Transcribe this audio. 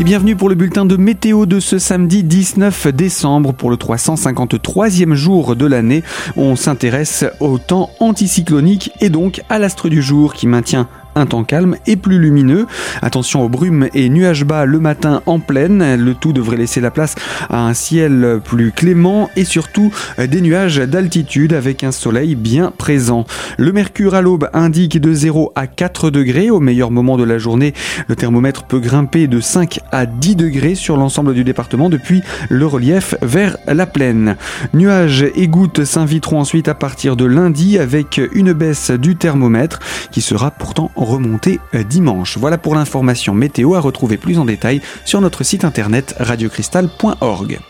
Et bienvenue pour le bulletin de météo de ce samedi 19 décembre pour le 353e jour de l'année. On s'intéresse au temps anticyclonique et donc à l'astre du jour qui maintient un temps calme et plus lumineux. Attention aux brumes et nuages bas le matin en pleine. Le tout devrait laisser la place à un ciel plus clément et surtout des nuages d'altitude avec un soleil bien présent. Le mercure à l'aube indique de 0 à 4 degrés. Au meilleur moment de la journée, le thermomètre peut grimper de 5 à 10 degrés sur l'ensemble du département depuis le relief vers la plaine. Nuages et gouttes s'inviteront ensuite à partir de lundi avec une baisse du thermomètre qui sera pourtant remonter euh, dimanche. Voilà pour l'information météo à retrouver plus en détail sur notre site internet radiocristal.org.